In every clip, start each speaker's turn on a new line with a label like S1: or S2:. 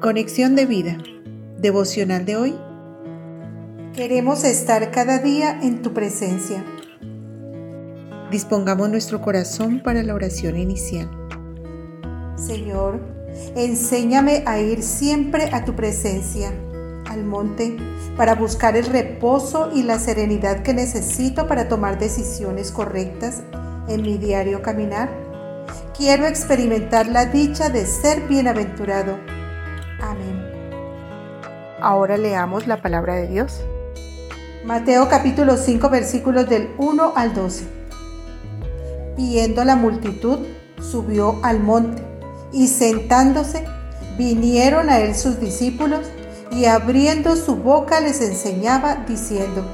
S1: Conexión de vida. Devocional de hoy.
S2: Queremos estar cada día en tu presencia.
S1: Dispongamos nuestro corazón para la oración inicial.
S2: Señor, enséñame a ir siempre a tu presencia, al monte, para buscar el reposo y la serenidad que necesito para tomar decisiones correctas en mi diario caminar. Quiero experimentar la dicha de ser bienaventurado.
S1: Ahora leamos la palabra de Dios.
S2: Mateo capítulo 5 versículos del 1 al 12. Viendo la multitud, subió al monte y sentándose, vinieron a él sus discípulos y abriendo su boca les enseñaba diciendo,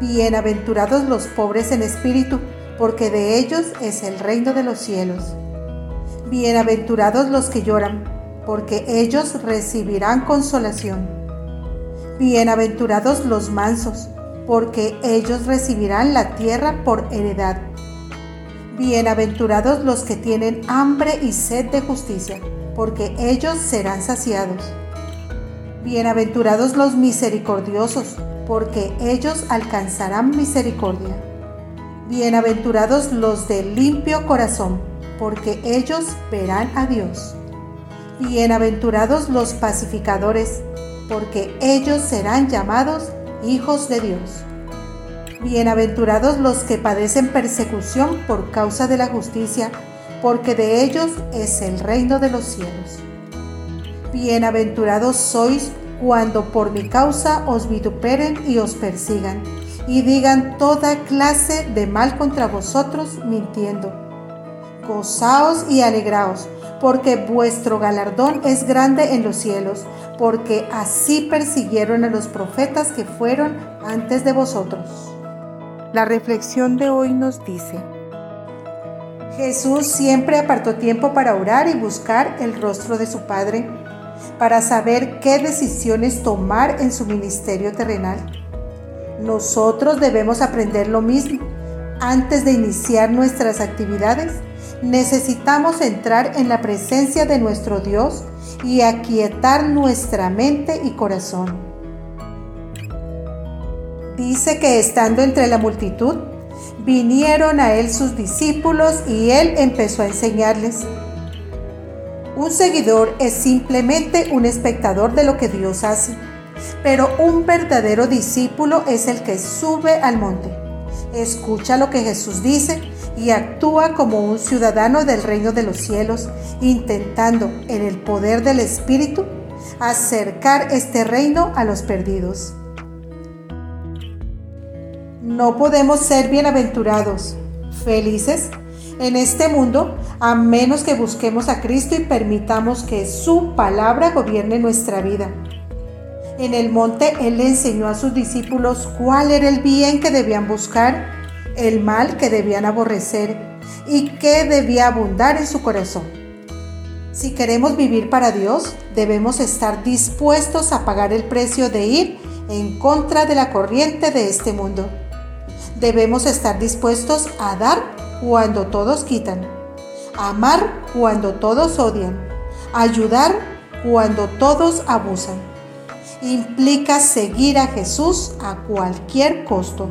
S2: Bienaventurados los pobres en espíritu, porque de ellos es el reino de los cielos. Bienaventurados los que lloran porque ellos recibirán consolación. Bienaventurados los mansos, porque ellos recibirán la tierra por heredad. Bienaventurados los que tienen hambre y sed de justicia, porque ellos serán saciados. Bienaventurados los misericordiosos, porque ellos alcanzarán misericordia. Bienaventurados los de limpio corazón, porque ellos verán a Dios. Bienaventurados los pacificadores, porque ellos serán llamados hijos de Dios. Bienaventurados los que padecen persecución por causa de la justicia, porque de ellos es el reino de los cielos. Bienaventurados sois cuando por mi causa os vituperen y os persigan, y digan toda clase de mal contra vosotros mintiendo. Gozaos y alegraos porque vuestro galardón es grande en los cielos, porque así persiguieron a los profetas que fueron antes de vosotros.
S1: La reflexión de hoy nos dice,
S2: Jesús siempre apartó tiempo para orar y buscar el rostro de su Padre, para saber qué decisiones tomar en su ministerio terrenal. Nosotros debemos aprender lo mismo antes de iniciar nuestras actividades necesitamos entrar en la presencia de nuestro Dios y aquietar nuestra mente y corazón. Dice que estando entre la multitud, vinieron a él sus discípulos y él empezó a enseñarles. Un seguidor es simplemente un espectador de lo que Dios hace, pero un verdadero discípulo es el que sube al monte, escucha lo que Jesús dice y actúa como un ciudadano del reino de los cielos, intentando en el poder del Espíritu acercar este reino a los perdidos. No podemos ser bienaventurados, felices en este mundo a menos que busquemos a Cristo y permitamos que su palabra gobierne nuestra vida. En el monte Él enseñó a sus discípulos cuál era el bien que debían buscar el mal que debían aborrecer y que debía abundar en su corazón. Si queremos vivir para Dios, debemos estar dispuestos a pagar el precio de ir en contra de la corriente de este mundo. Debemos estar dispuestos a dar cuando todos quitan, amar cuando todos odian, ayudar cuando todos abusan. Implica seguir a Jesús a cualquier costo